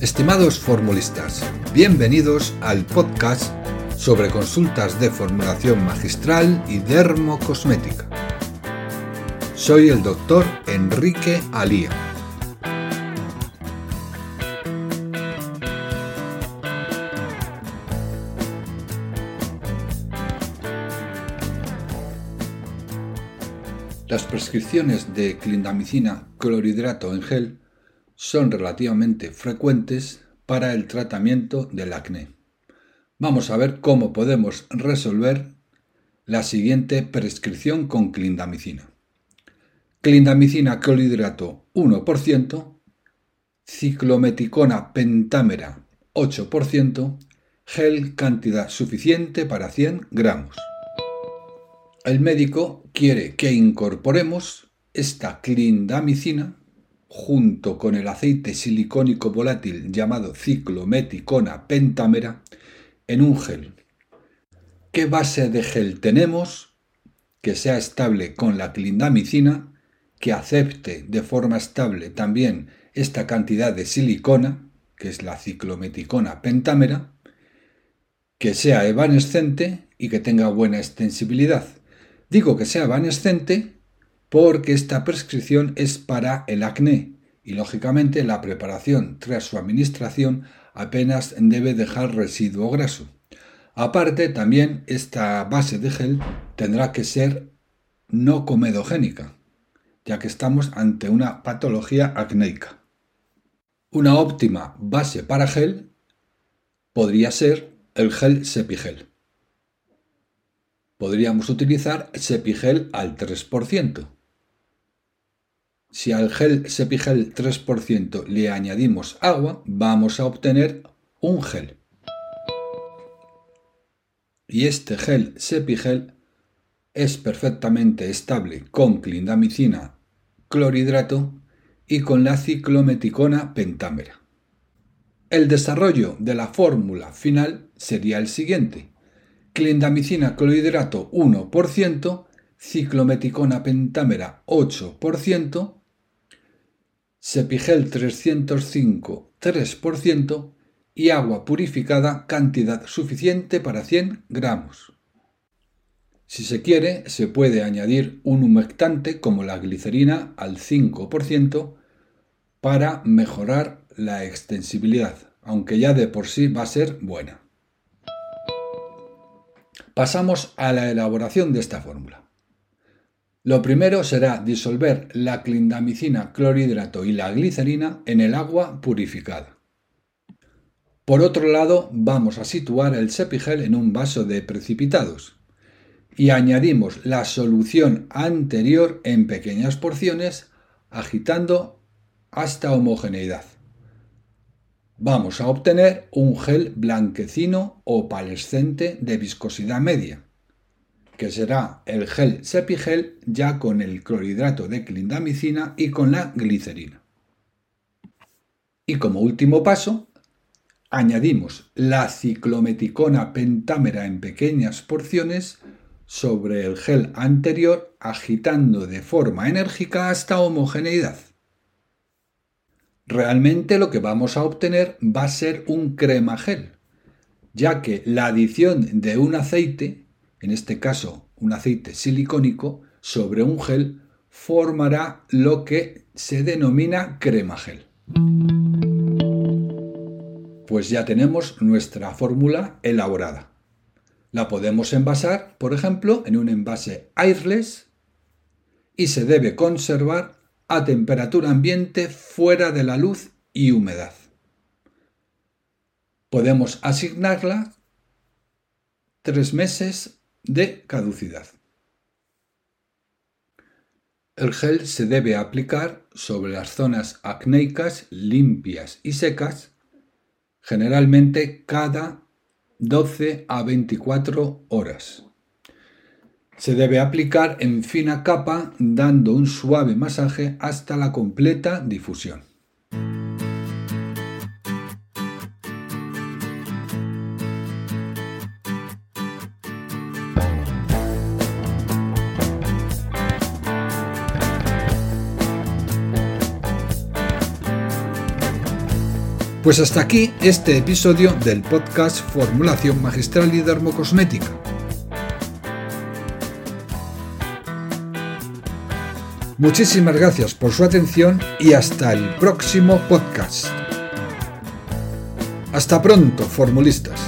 Estimados formulistas, bienvenidos al podcast sobre consultas de formulación magistral y dermocosmética. Soy el doctor Enrique Alía. Las prescripciones de clindamicina clorhidrato en gel son relativamente frecuentes para el tratamiento del acné. Vamos a ver cómo podemos resolver la siguiente prescripción con clindamicina. Clindamicina clorhidrato 1%, ciclometicona pentámera 8%, gel cantidad suficiente para 100 gramos. El médico quiere que incorporemos esta clindamicina junto con el aceite silicónico volátil llamado ciclometicona pentámera en un gel. ¿Qué base de gel tenemos? Que sea estable con la clindamicina, que acepte de forma estable también esta cantidad de silicona, que es la ciclometicona pentámera, que sea evanescente y que tenga buena extensibilidad. Digo que sea evanescente porque esta prescripción es para el acné y lógicamente la preparación tras su administración apenas debe dejar residuo graso. Aparte, también esta base de gel tendrá que ser no comedogénica, ya que estamos ante una patología acnéica. Una óptima base para gel podría ser el gel Sepigel. Podríamos utilizar Sepigel al 3%. Si al gel Sepigel 3% le añadimos agua, vamos a obtener un gel. Y este gel Sepigel es perfectamente estable con clindamicina clorhidrato y con la ciclometicona pentámera. El desarrollo de la fórmula final sería el siguiente. Clindamicina clorhidrato 1%, ciclometicona pentámera 8%, Sepigel 305 3% y agua purificada cantidad suficiente para 100 gramos. Si se quiere, se puede añadir un humectante como la glicerina al 5% para mejorar la extensibilidad, aunque ya de por sí va a ser buena. Pasamos a la elaboración de esta fórmula. Lo primero será disolver la clindamicina clorhidrato y la glicerina en el agua purificada. Por otro lado, vamos a situar el sepigel en un vaso de precipitados y añadimos la solución anterior en pequeñas porciones agitando hasta homogeneidad. Vamos a obtener un gel blanquecino o palescente de viscosidad media que será el gel Sepigel ya con el clorhidrato de clindamicina y con la glicerina. Y como último paso, añadimos la ciclometicona pentámera en pequeñas porciones sobre el gel anterior agitando de forma enérgica hasta homogeneidad. Realmente lo que vamos a obtener va a ser un crema gel, ya que la adición de un aceite en este caso un aceite silicónico, sobre un gel formará lo que se denomina crema gel. Pues ya tenemos nuestra fórmula elaborada. La podemos envasar, por ejemplo, en un envase airless y se debe conservar a temperatura ambiente fuera de la luz y humedad. Podemos asignarla tres meses de caducidad. El gel se debe aplicar sobre las zonas acnéicas limpias y secas, generalmente cada 12 a 24 horas. Se debe aplicar en fina capa dando un suave masaje hasta la completa difusión. Pues hasta aquí este episodio del podcast Formulación Magistral y Dermocosmética. Muchísimas gracias por su atención y hasta el próximo podcast. Hasta pronto, formulistas.